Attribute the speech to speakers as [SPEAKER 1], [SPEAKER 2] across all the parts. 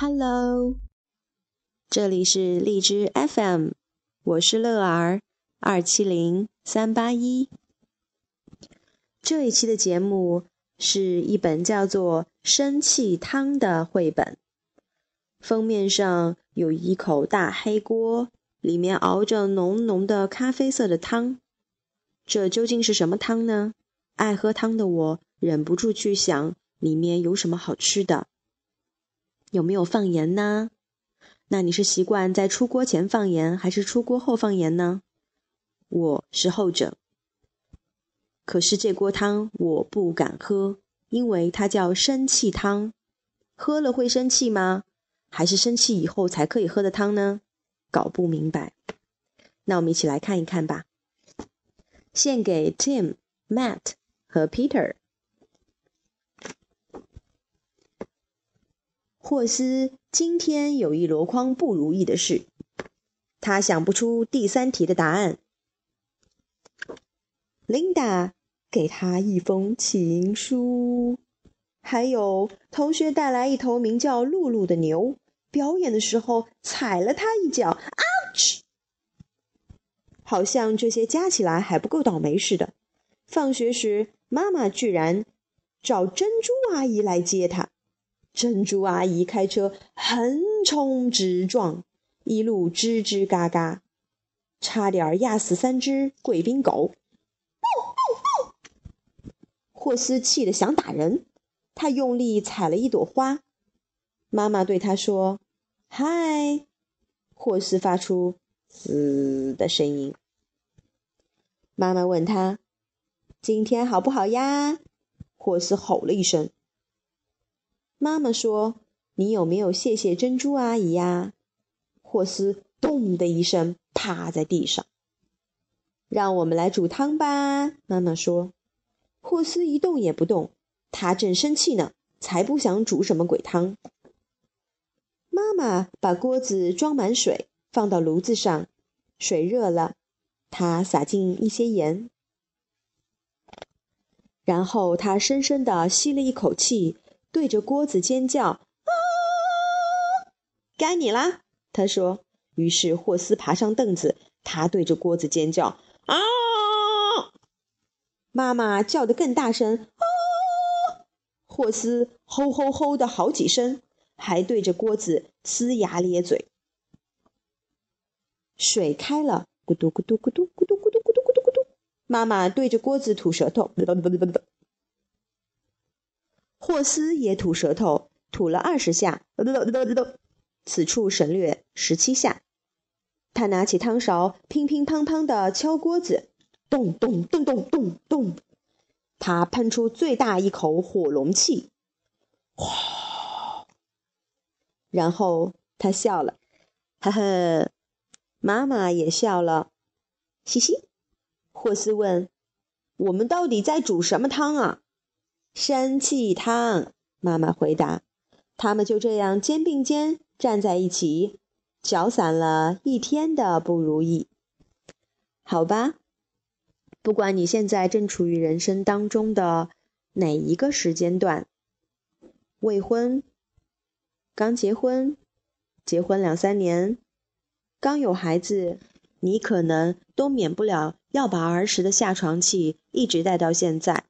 [SPEAKER 1] Hello，这里是荔枝 FM，我是乐儿二七零三八一。这一期的节目是一本叫做《生气汤》的绘本，封面上有一口大黑锅，里面熬着浓浓的咖啡色的汤。这究竟是什么汤呢？爱喝汤的我忍不住去想，里面有什么好吃的。有没有放盐呢？那你是习惯在出锅前放盐，还是出锅后放盐呢？我是后者。可是这锅汤我不敢喝，因为它叫生气汤。喝了会生气吗？还是生气以后才可以喝的汤呢？搞不明白。那我们一起来看一看吧。献给 Tim、Matt 和 Peter。霍斯今天有一箩筐不如意的事，他想不出第三题的答案。琳达给他一封情书，还有同学带来一头名叫露露的牛，表演的时候踩了他一脚，ouch！好像这些加起来还不够倒霉似的。放学时，妈妈居然找珍珠阿姨来接他。珍珠阿姨开车横冲直撞，一路吱吱嘎嘎，差点压死三只贵宾狗。霍斯气得想打人，他用力踩了一朵花。妈妈对他说：“嗨。”霍斯发出“嘶”的声音。妈妈问他：“今天好不好呀？”霍斯吼了一声。妈妈说：“你有没有谢谢珍珠阿姨呀？”霍斯“咚”的一声趴在地上。让我们来煮汤吧，妈妈说。霍斯一动也不动，他正生气呢，才不想煮什么鬼汤。妈妈把锅子装满水，放到炉子上，水热了，她撒进一些盐，然后她深深地吸了一口气。对着锅子尖叫：“！该你啦！”他说。于是霍斯爬上凳子，他对着锅子尖叫：“啊！”妈妈叫得更大声：“啊！”霍斯吼吼吼的好几声，还对着锅子呲牙咧嘴。水开了，咕嘟咕嘟咕嘟咕嘟咕嘟咕嘟咕嘟咕嘟。妈妈对着锅子吐舌头。霍斯也吐舌头，吐了二十下，此处省略十七下。他拿起汤勺，乒乒乓乓地敲锅子，咚咚咚咚咚咚。他喷出最大一口火龙气，哗！然后他笑了，呵呵。妈妈也笑了，嘻嘻。霍斯问：“我们到底在煮什么汤啊？”生气汤，妈妈回答。他们就这样肩并肩站在一起，搅散了一天的不如意。好吧，不管你现在正处于人生当中的哪一个时间段，未婚、刚结婚、结婚两三年、刚有孩子，你可能都免不了要把儿时的下床气一直带到现在。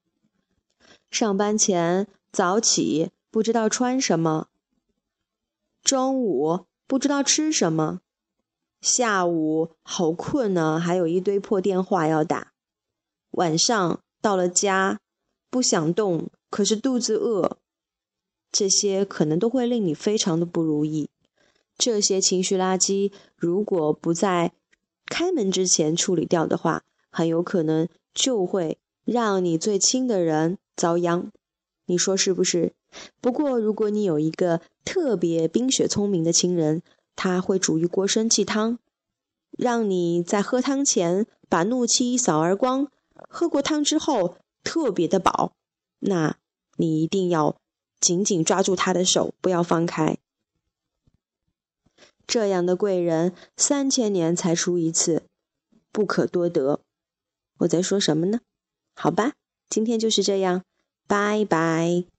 [SPEAKER 1] 上班前早起不知道穿什么，中午不知道吃什么，下午好困呢，还有一堆破电话要打，晚上到了家不想动，可是肚子饿，这些可能都会令你非常的不如意。这些情绪垃圾如果不在开门之前处理掉的话，很有可能就会让你最亲的人。遭殃，你说是不是？不过，如果你有一个特别冰雪聪明的亲人，他会煮一锅生气汤，让你在喝汤前把怒气一扫而光，喝过汤之后特别的饱，那你一定要紧紧抓住他的手，不要放开。这样的贵人三千年才出一次，不可多得。我在说什么呢？好吧。今天就是这样，拜拜。